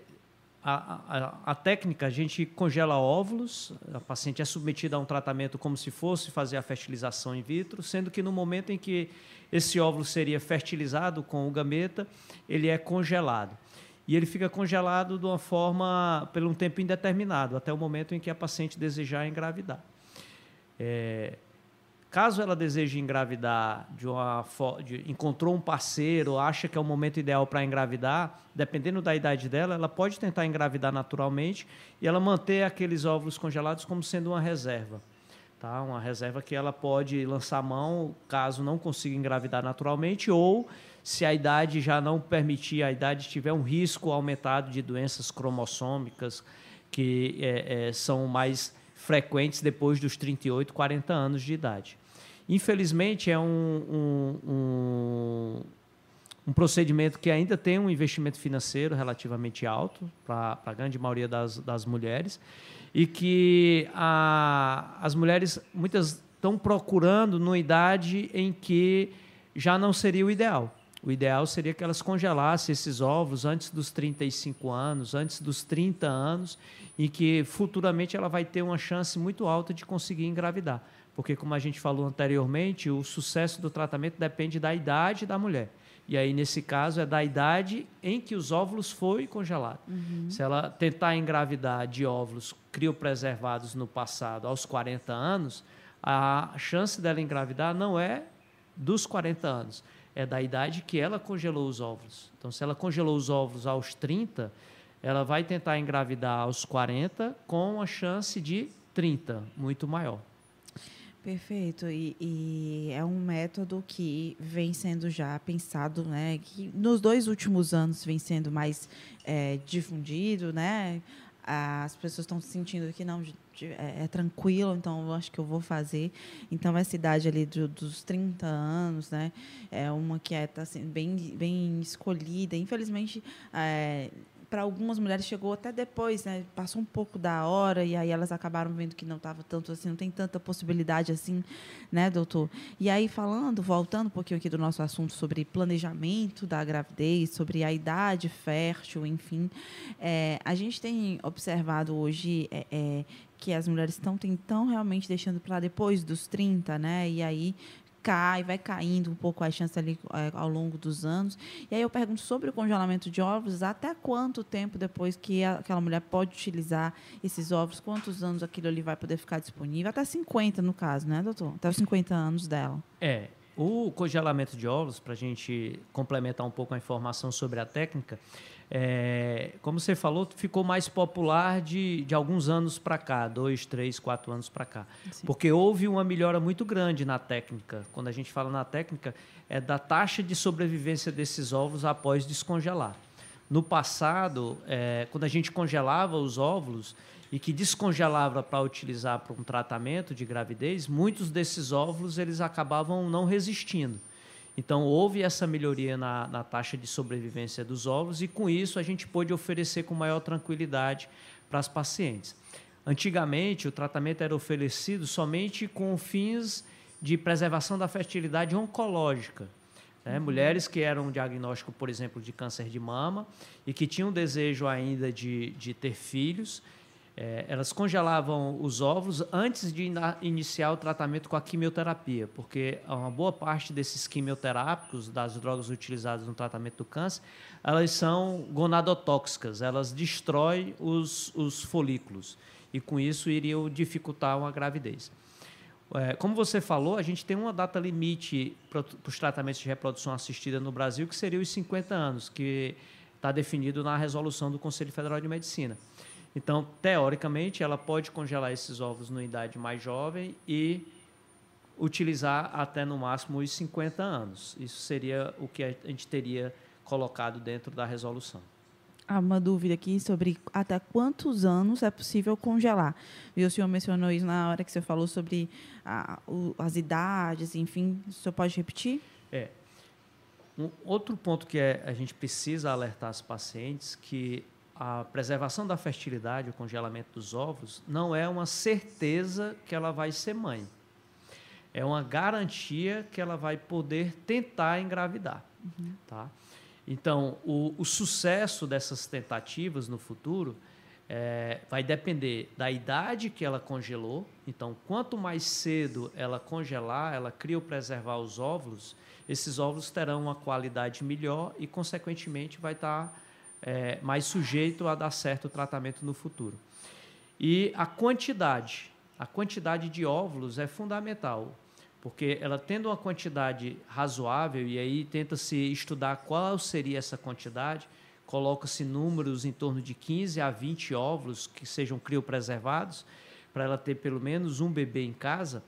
S2: a, a, técnica, a gente congela óvulos, a paciente é submetida a um tratamento como se fosse fazer a fertilização in vitro, sendo que no momento em que esse óvulo seria fertilizado com o gameta, ele é congelado. E ele fica congelado de uma forma, por um tempo indeterminado, até o momento em que a paciente desejar engravidar. É, caso ela deseje engravidar de uma de, encontrou um parceiro, acha que é o momento ideal para engravidar, dependendo da idade dela, ela pode tentar engravidar naturalmente e ela manter aqueles óvulos congelados como sendo uma reserva. Tá? Uma reserva que ela pode lançar mão caso não consiga engravidar naturalmente ou se a idade já não permitir, a idade tiver um risco aumentado de doenças cromossômicas que é, é, são mais frequentes depois dos 38, 40 anos de idade. Infelizmente, é um, um, um, um procedimento que ainda tem um investimento financeiro relativamente alto para a grande maioria das, das mulheres e que a, as mulheres, muitas estão procurando numa idade em que já não seria o ideal. O ideal seria que elas congelassem esses ovos antes dos 35 anos, antes dos 30 anos, e que futuramente ela vai ter uma chance muito alta de conseguir engravidar. Porque, como a gente falou anteriormente, o sucesso do tratamento depende da idade da mulher. E aí, nesse caso, é da idade em que os óvulos foram congelados. Uhum. Se ela tentar engravidar de óvulos criopreservados no passado aos 40 anos, a chance dela engravidar não é dos 40 anos, é da idade que ela congelou os óvulos. Então, se ela congelou os óvulos aos 30, ela vai tentar engravidar aos 40 com a chance de 30, muito maior.
S1: Perfeito. E, e, é um método que vem sendo já pensado, né? Que nos dois últimos anos vem sendo mais é, difundido, né? As pessoas estão se sentindo que não é, é, tranquilo, então eu acho que eu vou fazer. Então, essa idade ali do, dos 30 anos, né? É uma que é, assim, bem, bem escolhida. Infelizmente, é, para algumas mulheres chegou até depois, né? Passou um pouco da hora e aí elas acabaram vendo que não estava tanto assim, não tem tanta possibilidade assim, né, doutor? E aí falando, voltando um pouquinho aqui do nosso assunto sobre planejamento da gravidez, sobre a idade fértil, enfim, é, a gente tem observado hoje é, é, que as mulheres estão tentando realmente deixando para depois dos 30, né? E aí cai, vai caindo um pouco a chance ali é, ao longo dos anos. E aí eu pergunto sobre o congelamento de ovos, até quanto tempo depois que aquela mulher pode utilizar esses ovos, quantos anos aquilo ali vai poder ficar disponível? Até 50 no caso, né, doutor? Até os 50 anos dela.
S2: É, o congelamento de ovos, para a gente complementar um pouco a informação sobre a técnica, é, como você falou, ficou mais popular de, de alguns anos para cá, dois, três, quatro anos para cá. Sim. Porque houve uma melhora muito grande na técnica. Quando a gente fala na técnica, é da taxa de sobrevivência desses ovos após descongelar. No passado, é, quando a gente congelava os óvulos e que descongelava para utilizar para um tratamento de gravidez, muitos desses óvulos eles acabavam não resistindo. Então, houve essa melhoria na, na, taxa de sobrevivência dos óvulos e, com isso, a gente pôde oferecer com maior tranquilidade para as pacientes. Antigamente, o tratamento era oferecido somente com fins de preservação da fertilidade oncológica. Né? Uhum. Mulheres que eram diagnóstico, por exemplo, de câncer de mama e que tinham desejo ainda de, de ter filhos, é, elas congelavam os óvulos antes de iniciar o tratamento com a quimioterapia, porque uma boa parte desses quimioterápicos, das drogas utilizadas no tratamento do câncer, elas são gonadotóxicas, elas destroem os, os folículos e com isso iriam dificultar uma gravidez. É, como você falou, a gente tem uma data limite para os tratamentos de reprodução assistida no Brasil, que seria os 50 anos, que está definido na resolução do Conselho Federal de Medicina. Então, teoricamente, ela pode congelar esses ovos numa idade mais jovem e utilizar até no máximo os 50 anos. Isso seria o que a gente teria colocado dentro da resolução.
S1: Há uma dúvida aqui sobre até quantos anos é possível congelar. E o senhor mencionou isso na hora que você falou sobre a, o, as idades, enfim. O senhor pode repetir?
S2: É. Um outro ponto que é, a gente precisa alertar as pacientes que a preservação da fertilidade, o congelamento dos ovos, não é uma certeza que ela vai ser mãe. É uma garantia que ela vai poder tentar engravidar. Uhum. Tá? Então, o, o, sucesso dessas tentativas no futuro é, vai depender da idade que ela congelou. Então, quanto mais cedo ela congelar, ela criopreservar os óvulos, esses óvulos terão uma qualidade melhor e, consequentemente, vai estar. Tá é, mais sujeito a dar certo tratamento no futuro. E a quantidade. a quantidade de óvulos é fundamental, porque ela tendo uma quantidade razoável, e aí tenta-se estudar qual seria essa quantidade, coloca-se números em torno de 15 a 20 óvulos que sejam criopreservados, para ela ter pelo menos um bebê em casa.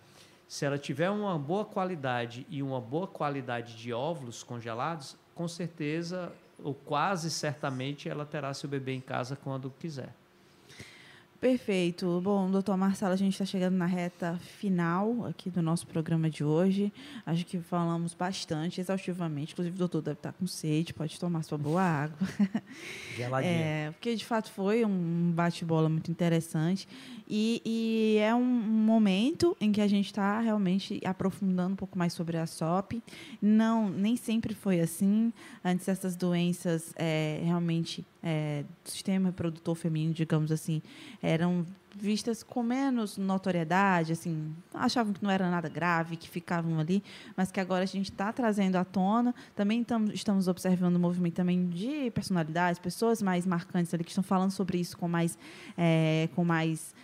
S2: Se ela tiver uma boa qualidade e uma boa qualidade de óvulos congelados, com certeza, ou quase certamente, ela terá seu bebê em casa quando quiser.
S1: Perfeito. Bom, doutor Marcelo, a gente está chegando na reta final aqui do nosso programa de hoje. Acho que falamos bastante, exaustivamente. Inclusive, o doutor deve estar com sede, pode tomar sua boa água.
S2: Geladinha.
S1: É, porque, de fato, foi um bate-bola muito interessante. E, e, é um momento em que a gente está realmente aprofundando um pouco mais sobre a SOP. Não, nem sempre foi assim. Antes, essas doenças é, realmente é, do sistema reprodutor feminino, digamos assim, eram vistas com menos notoriedade, assim, achavam que não era nada grave, que ficavam ali, mas que agora a gente está trazendo à tona. Também tam, estamos observando o movimento também de personalidades, pessoas mais marcantes ali que estão falando sobre isso com mais, é, com mais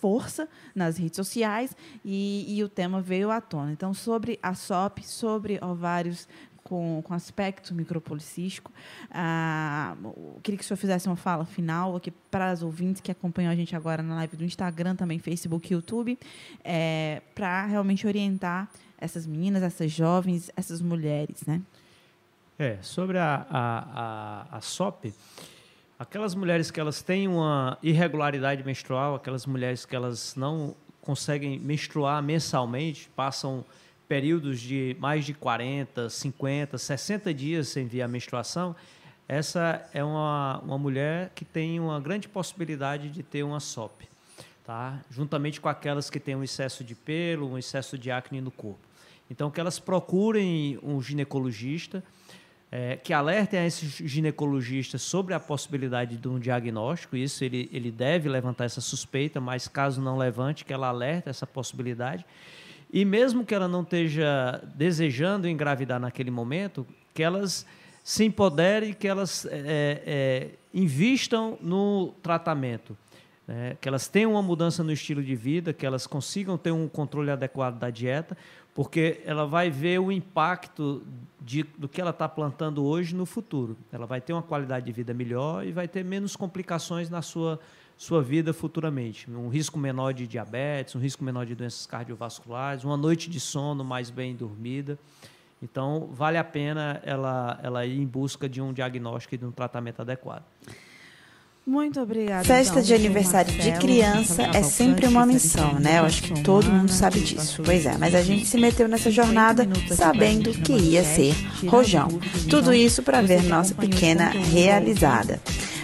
S1: força nas redes sociais e, e, o tema veio à tona. Então, sobre a SOP, sobre ovários com, com aspecto micropolicístico. Ah, queria que o senhor fizesse uma fala final aqui para as ouvintes que acompanham a gente agora na live do Instagram, também Facebook e YouTube, é, para realmente orientar essas meninas, essas jovens, essas mulheres, né?
S2: É, sobre a, a, a, a SOP, aquelas mulheres que elas têm uma irregularidade menstrual, aquelas mulheres que elas não conseguem menstruar mensalmente, passam períodos de mais de 40, 50, 60 dias sem vir a menstruação, essa é uma, uma mulher que tem uma grande possibilidade de ter uma SOP, tá? juntamente com aquelas que têm um excesso de pelo, um excesso de acne no corpo. Então, que elas procurem um ginecologista, é, que alertem a esses ginecologistas sobre a possibilidade de um diagnóstico, isso ele, ele deve levantar essa suspeita, mas caso não levante, que ela alerte essa possibilidade e mesmo que ela não esteja desejando engravidar naquele momento, que elas se empoderem, que elas é, é, invistam no tratamento. Né? Que elas tenham uma mudança no estilo de vida, que elas consigam ter um controle adequado da dieta, porque ela vai ver o impacto de, do que ela está plantando hoje no futuro. Ela vai ter uma qualidade de vida melhor e vai ter menos complicações na sua sua vida futuramente. Um risco menor de diabetes, um risco menor de doenças cardiovasculares, uma noite de sono mais bem dormida. Então, vale a pena ela, ela ir em busca de um diagnóstico e de um tratamento adequado.
S1: Muito obrigada.
S3: Festa
S1: então,
S3: de aniversário Marcelo, de criança é sempre uma missão, né? Eu acho que todo mundo sabe disso. Pois é, mas a gente se meteu nessa jornada sabendo que ia ser rojão. Tudo isso para ver nossa pequena realizada.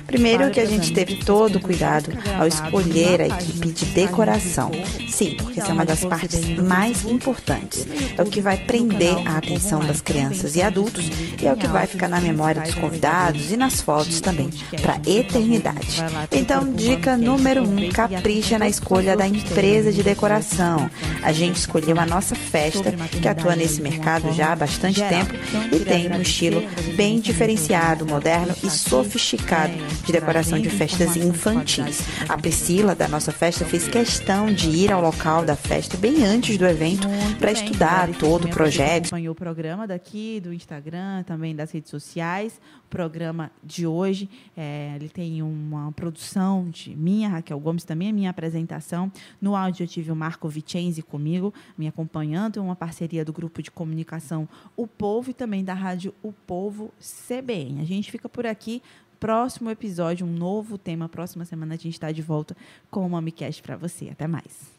S3: Primeiro que a gente teve todo o cuidado ao escolher a equipe de decoração. Sim, porque essa é uma das partes mais importantes. É o que vai prender a atenção das crianças e adultos e é o que vai ficar na memória dos convidados e nas fotos também, para eternidade. Então, dica número um, capricha na escolha da empresa de decoração. A gente escolheu a nossa festa, que atua nesse mercado já há bastante tempo e tem um estilo bem diferenciado, moderno e sofisticado de decoração de festas infantis. A Priscila, da nossa festa, fez questão de ir ao local da festa bem antes do evento para estudar todo o projeto.
S1: Acompanhou o programa daqui, do Instagram, também das redes sociais. O programa de hoje, é, ele tem uma produção de minha, Raquel Gomes, também a minha apresentação. No áudio eu tive o Marco Vicenzi comigo, me acompanhando, uma parceria do grupo de comunicação O Povo e também da rádio O Povo CBN. A gente fica por aqui próximo episódio, um novo tema. Próxima semana a gente está de volta com o MamiCast para você. Até mais.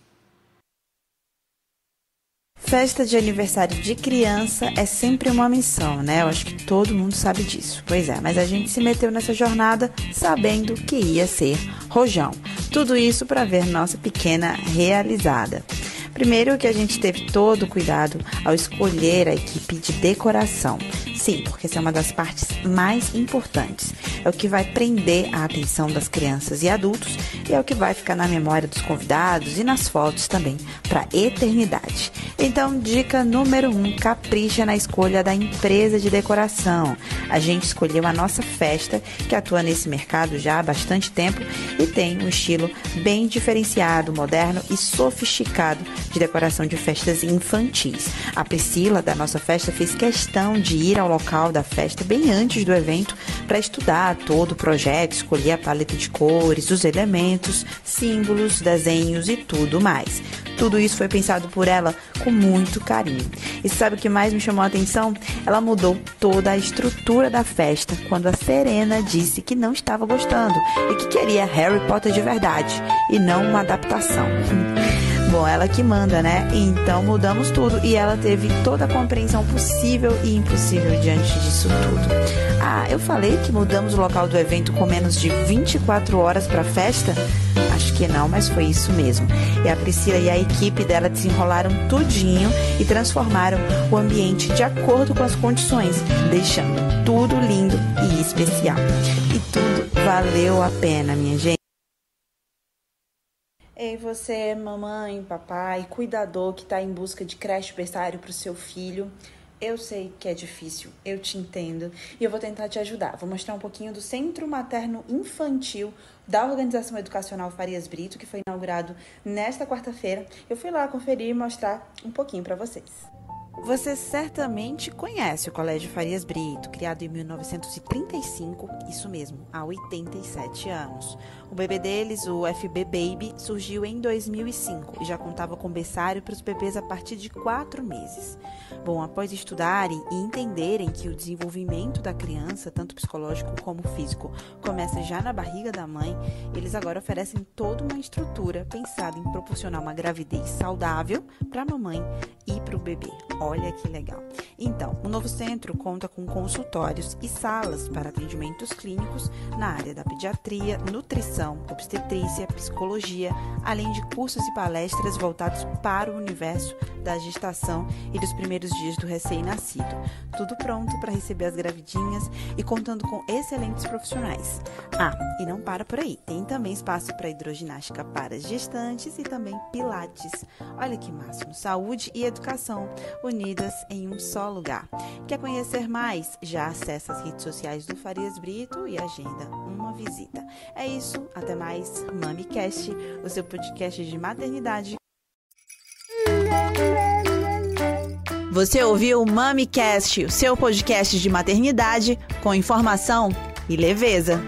S3: Festa de aniversário de criança é sempre uma missão, né? Eu acho que todo mundo sabe disso. Pois é, mas a gente se meteu nessa jornada sabendo que ia ser rojão. Tudo isso para ver nossa pequena realizada. Primeiro que a gente teve todo o cuidado ao escolher a equipe de decoração. Sim, porque essa é uma das partes mais importantes. É o que vai prender a atenção das crianças e adultos e é o que vai ficar na memória dos convidados e nas fotos também para eternidade. Então, dica número um: capricha na escolha da empresa de decoração. A gente escolheu a nossa festa, que atua nesse mercado já há bastante tempo e tem um estilo bem diferenciado, moderno e sofisticado de decoração de festas infantis. A Priscila, da nossa festa, fez questão de ir ao local da festa bem antes do evento para estudar todo o projeto, escolher a paleta de cores, os elementos, símbolos, desenhos e tudo mais. Tudo isso foi pensado por ela com muito carinho. E sabe o que mais me chamou a atenção? Ela mudou toda a estrutura da festa quando a Serena disse que não estava gostando e que queria Harry Potter de verdade e não uma adaptação. [LAUGHS] Bom, ela que manda, né? Então mudamos tudo e ela teve toda a compreensão possível e impossível diante disso tudo. Ah, eu falei que mudamos o local do evento com menos de 24 horas para a festa? Acho que não, mas foi isso mesmo. E a Priscila e a equipe dela desenrolaram tudinho e transformaram o ambiente de acordo com as condições, deixando tudo lindo e especial. E tudo valeu a pena, minha gente. Ei, você, mamãe, papai, cuidador que está em busca de creche berçário para o seu filho. Eu sei que é difícil, eu te entendo e eu vou tentar te ajudar. Vou mostrar um pouquinho do Centro Materno Infantil da Organização Educacional Farias Brito, que foi inaugurado nesta quarta-feira. Eu fui lá conferir e mostrar um pouquinho para vocês. Você certamente conhece o Colégio Farias Brito, criado em 1935, isso mesmo, há 87 anos. O bebê deles, o FB Baby, surgiu em 2005 e já contava com berçário para os bebês a partir de quatro meses. Bom, após estudarem e entenderem que o desenvolvimento da criança, tanto psicológico como físico, começa já na barriga da mãe, eles agora oferecem toda uma estrutura pensada em proporcionar uma gravidez saudável para a mamãe e para o bebê. Olha que legal. Então, o novo centro conta com consultórios e salas para atendimentos clínicos na área da pediatria, nutrição, obstetrícia, psicologia, além de cursos e palestras voltados para o universo da gestação e dos primeiros dias do recém-nascido. Tudo pronto para receber as gravidinhas e contando com excelentes profissionais. Ah, e não para por aí. Tem também espaço para hidroginástica para gestantes e também pilates. Olha que máximo. Saúde e educação unidas em um só lugar. Quer conhecer mais? Já acessa as redes sociais do Farias Brito e agenda uma visita. É isso, até mais. MamiCast, o seu podcast de maternidade. Você ouviu o MamiCast, o seu podcast de maternidade com informação e leveza.